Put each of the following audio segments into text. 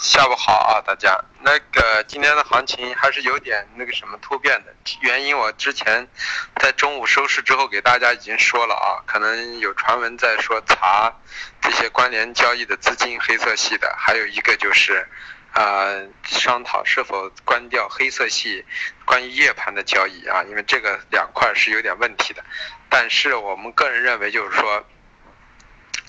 下午好啊，大家。那个今天的行情还是有点那个什么突变的，原因我之前在中午收市之后给大家已经说了啊，可能有传闻在说查这些关联交易的资金黑色系的，还有一个就是啊商讨是否关掉黑色系关于夜盘的交易啊，因为这个两块是有点问题的。但是我们个人认为就是说。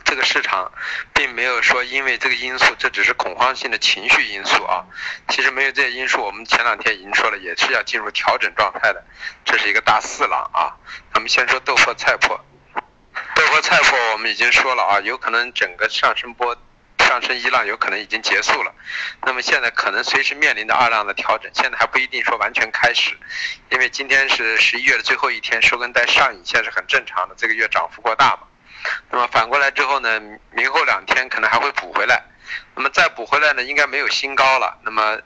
这个市场并没有说因为这个因素，这只是恐慌性的情绪因素啊。其实没有这些因素，我们前两天已经说了，也是要进入调整状态的。这是一个大四浪啊。咱们先说豆粕菜粕，豆粕菜粕我们已经说了啊，有可能整个上升波上升一浪有可能已经结束了。那么现在可能随时面临的二浪的调整，现在还不一定说完全开始，因为今天是十一月的最后一天，收根带上影线是很正常的。这个月涨幅过大嘛。那么反过来之后呢，明后两天可能还会补回来，那么再补回来呢，应该没有新高了。那么，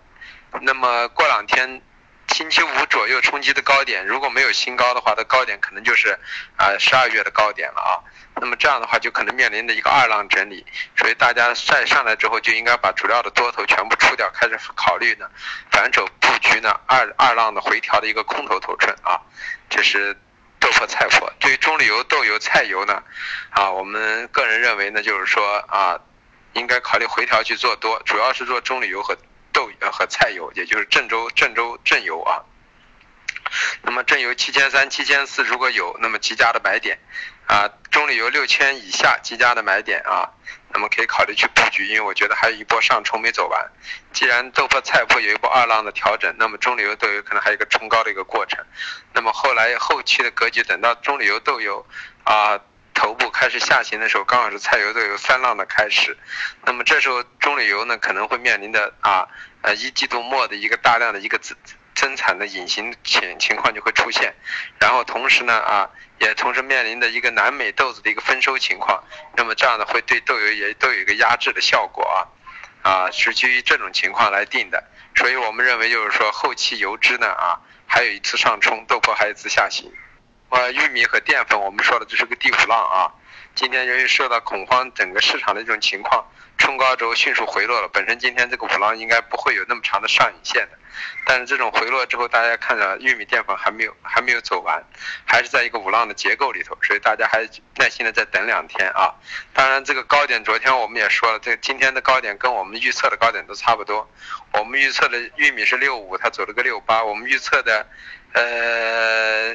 那么过两天，星期五左右冲击的高点，如果没有新高的话，的高点可能就是啊十二月的高点了啊。那么这样的话，就可能面临的一个二浪整理，所以大家再上来之后，就应该把主要的多头全部出掉，开始考虑呢反手布局呢二二浪的回调的一个空头头寸啊，这是。豆粕、菜粕，对于棕榈油、豆油、菜油呢，啊，我们个人认为呢，就是说啊，应该考虑回调去做多，主要是做棕榈油和豆呃和菜油，也就是郑州郑州镇油啊。那么正油七千三、七千四如果有，那么极佳的买点啊，中榈油六千以下极佳的买点啊。那么可以考虑去布局，因为我觉得还有一波上冲没走完。既然豆粕、菜粕有一波二浪的调整，那么中榈油、豆油可能还有一个冲高的一个过程。那么后来后期的格局，等到中榈油、豆油啊头部开始下行的时候，刚好是菜油、豆油三浪的开始。那么这时候中榈油呢可能会面临的啊呃一季度末的一个大量的一个增生产的隐形情情况就会出现，然后同时呢啊。也同时面临的一个南美豆子的一个丰收情况，那么这样的会对豆油也都有一个压制的效果啊，啊是基于这种情况来定的，所以我们认为就是说后期油脂呢啊还有一次上冲，豆粕还有一次下行，呃玉米和淀粉我们说的这是个第五浪啊，今天由于受到恐慌整个市场的一种情况。冲高之后迅速回落了，本身今天这个五浪应该不会有那么长的上影线的，但是这种回落之后，大家看着玉米淀粉还没有还没有走完，还是在一个五浪的结构里头，所以大家还耐心的再等两天啊。当然这个高点昨天我们也说了，这今天的高点跟我们预测的高点都差不多，我们预测的玉米是六五，它走了个六八，我们预测的呃。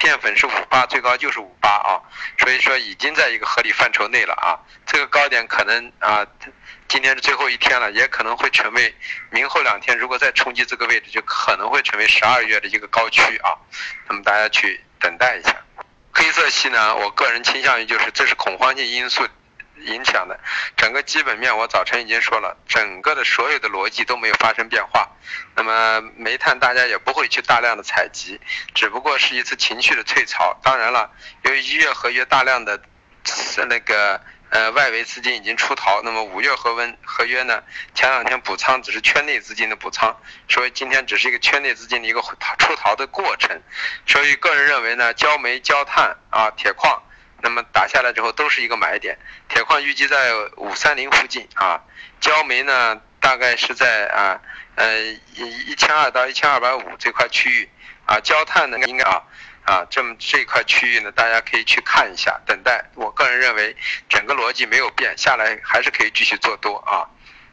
淀粉是五八，最高就是五八啊，所以说已经在一个合理范畴内了啊。这个高点可能啊，今天是最后一天了，也可能会成为明后两天如果再冲击这个位置，就可能会成为十二月的一个高区啊。那么大家去等待一下。黑色系呢，我个人倾向于就是这是恐慌性因素。影响的整个基本面，我早晨已经说了，整个的所有的逻辑都没有发生变化。那么煤炭大家也不会去大量的采集，只不过是一次情绪的退潮。当然了，由于一月合约大量的那个呃外围资金已经出逃，那么五月合温合约呢，前两天补仓只是圈内资金的补仓，所以今天只是一个圈内资金的一个出逃的过程。所以个人认为呢，焦煤、焦炭啊、铁矿。那么打下来之后都是一个买点，铁矿预计在五三零附近啊，焦煤呢大概是在啊呃一一千二到一千二百五这块区域啊，焦炭呢应该啊啊这么这块区域呢大家可以去看一下，等待。我个人认为整个逻辑没有变，下来还是可以继续做多啊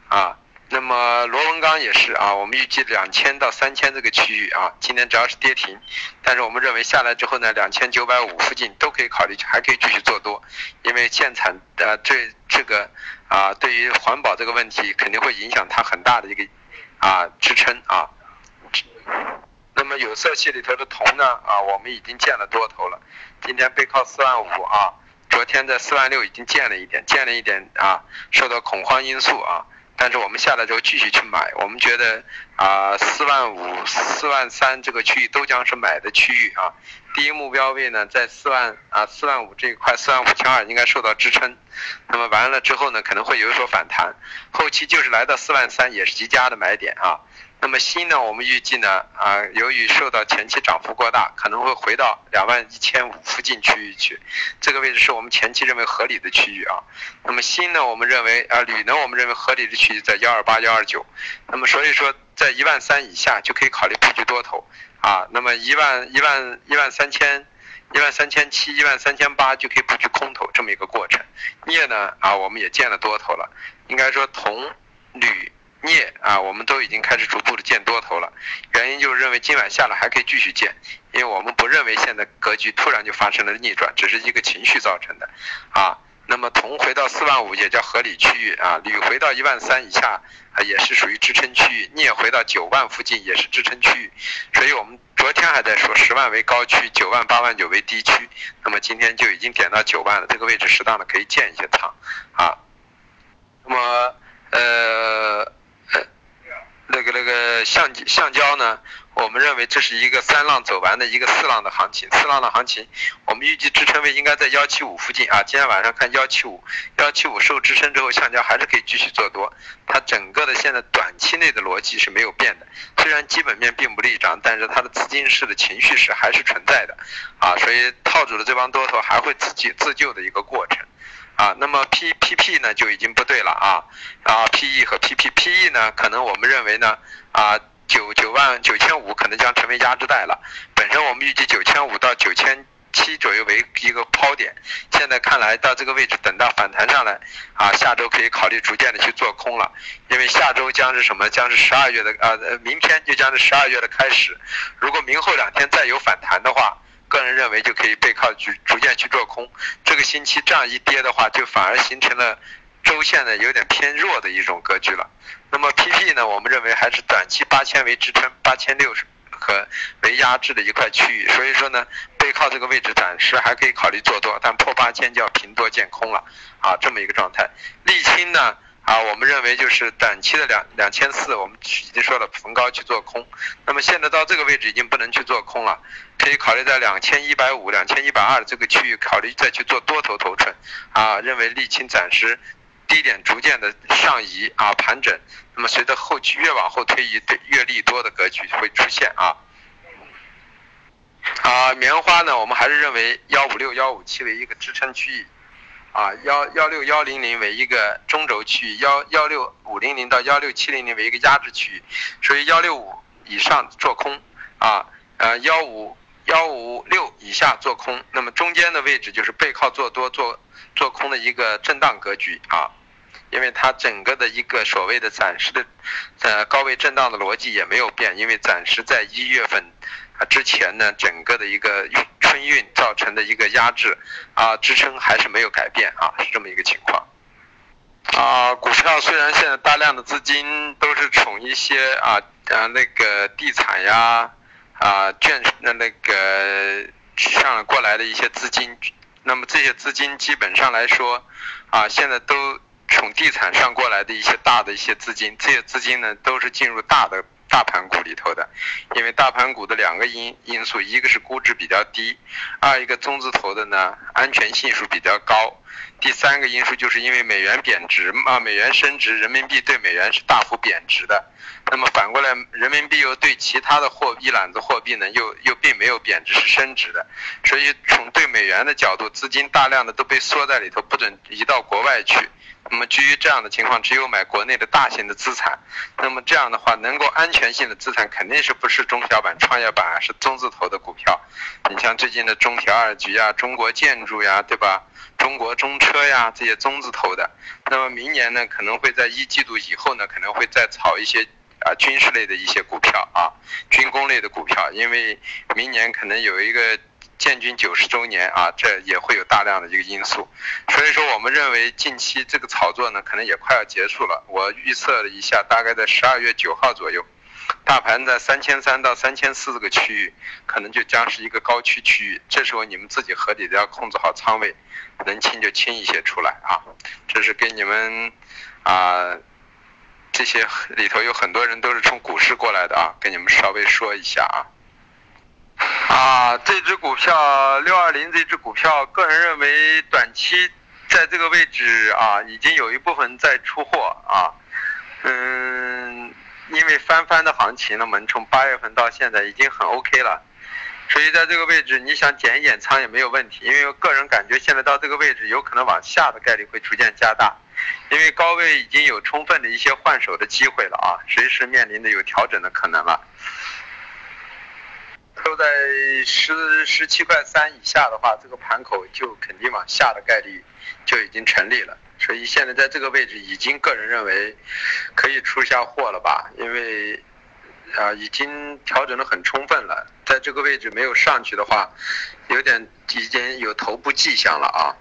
啊。那么螺纹钢也是啊，我们预计两千到三千这个区域啊，今天只要是跌停，但是我们认为下来之后呢，两千九百五附近都可以考虑，还可以继续做多，因为限产呃这这个啊对于环保这个问题肯定会影响它很大的一个啊支撑啊。那么有色系里头的铜呢啊，我们已经建了多头了，今天背靠四万五啊，昨天在四万六已经建了一点，建了一点啊，受到恐慌因素啊。但是我们下来之后继续去买，我们觉得啊四万五、四万三这个区域都将是买的区域啊。第一目标位呢在四万啊四万五这一块，四万五千二应该受到支撑。那么完了之后呢，可能会有所反弹，后期就是来到四万三也是极佳的买点啊。那么锌呢，我们预计呢，啊，由于受到前期涨幅过大，可能会回到两万一千五附近区域去。这个位置是我们前期认为合理的区域啊。那么锌呢，我们认为啊，铝呢，我们认为合理的区域在幺二八幺二九。那么所以说，在一万三以下就可以考虑布局多头啊。那么一万一万一万三千。一万三千七、一万三千八就可以布局空头这么一个过程。镍呢啊，我们也建了多头了。应该说铜、铝、镍啊，我们都已经开始逐步的建多头了。原因就是认为今晚下来还可以继续建，因为我们不认为现在格局突然就发生了逆转，只是一个情绪造成的啊。那么铜回到四万五也叫合理区域啊，铝回到一万三以下啊也是属于支撑区域，镍回到九万附近也是支撑区域，所以我们昨天还在说十万为高区，九万八万九为低区，那么今天就已经点到九万了，这个位置适当的可以建一些仓啊，那么呃。那个那个橡橡胶呢？我们认为这是一个三浪走完的一个四浪的行情，四浪的行情，我们预计支撑位应该在幺七五附近啊。今天晚上看幺七五，幺七五受支撑之后，橡胶还是可以继续做多。它整个的现在短期内的逻辑是没有变的，虽然基本面并不利涨，但是它的资金式的情绪是还是存在的啊，所以套住的这帮多头还会自己自救的一个过程。啊，那么 P P P 呢就已经不对了啊，啊 P E 和 P P P E 呢，可能我们认为呢，啊九九万九千五可能将成为压制带了。本身我们预计九千五到九千七左右为一个抛点，现在看来到这个位置，等到反弹上来，啊下周可以考虑逐渐的去做空了，因为下周将是什么？将是十二月的啊，明天就将是十二月的开始。如果明后两天再有反弹的话。个人认为就可以背靠逐逐渐去做空，这个星期这样一跌的话，就反而形成了周线的有点偏弱的一种格局了。那么 PP 呢，我们认为还是短期八千为支撑，八千六和为压制的一块区域，所以说呢，背靠这个位置暂时还可以考虑做多，但破八千就要平多见空了啊，这么一个状态。沥青呢？啊，我们认为就是短期的两两千四，我们已经说了逢高去做空。那么现在到这个位置已经不能去做空了，可以考虑在两千一百五、两千一百二这个区域考虑再去做多头头寸。啊，认为沥青暂时低点逐渐的上移啊盘整，那么随着后期越往后推移，对越利多的格局会出现啊。啊，棉花呢，我们还是认为幺五六、幺五七为一个支撑区域。啊，幺幺六幺零零为一个中轴区域，幺幺六五零零到幺六七零零为一个压制区域，所以幺六五以上做空，啊，呃幺五幺五六以下做空，那么中间的位置就是背靠做多做做空的一个震荡格局啊，因为它整个的一个所谓的暂时的呃高位震荡的逻辑也没有变，因为暂时在一月份。啊，之前呢，整个的一个春运造成的一个压制，啊，支撑还是没有改变啊，是这么一个情况。啊，股票虽然现在大量的资金都是从一些啊啊那个地产呀啊券那那个上过来的一些资金，那么这些资金基本上来说，啊，现在都从地产上过来的一些大的一些资金，这些资金呢都是进入大的。大盘股里头的，因为大盘股的两个因因素，一个是估值比较低，二一个中字头的呢安全系数比较高，第三个因素就是因为美元贬值嘛，美元升值，人民币对美元是大幅贬值的，那么反过来人民币又对其他的货一揽子货币呢又又并没有贬值是升值的，所以从对美元的角度，资金大量的都被缩在里头，不准移到国外去。那么基于这样的情况，只有买国内的大型的资产。那么这样的话，能够安全性的资产肯定是不是中小板、创业板，是中字头的股票。你像最近的中铁二局呀、中国建筑呀，对吧？中国中中车呀，这些中字头的。那么明年呢，可能会在一季度以后呢，可能会再炒一些啊军事类的一些股票啊，军工类的股票，因为明年可能有一个。建军九十周年啊，这也会有大量的一个因素，所以说我们认为近期这个炒作呢，可能也快要结束了。我预测了一下，大概在十二月九号左右，大盘在三千三到三千四这个区域，可能就将是一个高区区域。这时候你们自己合理的要控制好仓位，能清就清一些出来啊。这是给你们啊，这些里头有很多人都是从股市过来的啊，跟你们稍微说一下啊。啊，这只股票六二零这只股票，个人认为短期在这个位置啊，已经有一部分在出货啊。嗯，因为翻番的行情呢，我们从八月份到现在已经很 OK 了，所以在这个位置你想减一减仓也没有问题。因为我个人感觉现在到这个位置有可能往下的概率会逐渐加大，因为高位已经有充分的一些换手的机会了啊，随时面临的有调整的可能了。都在十十七块三以下的话，这个盘口就肯定往下的概率就已经成立了。所以现在在这个位置，已经个人认为可以出下货了吧？因为啊，已经调整的很充分了，在这个位置没有上去的话，有点已经有头部迹象了啊。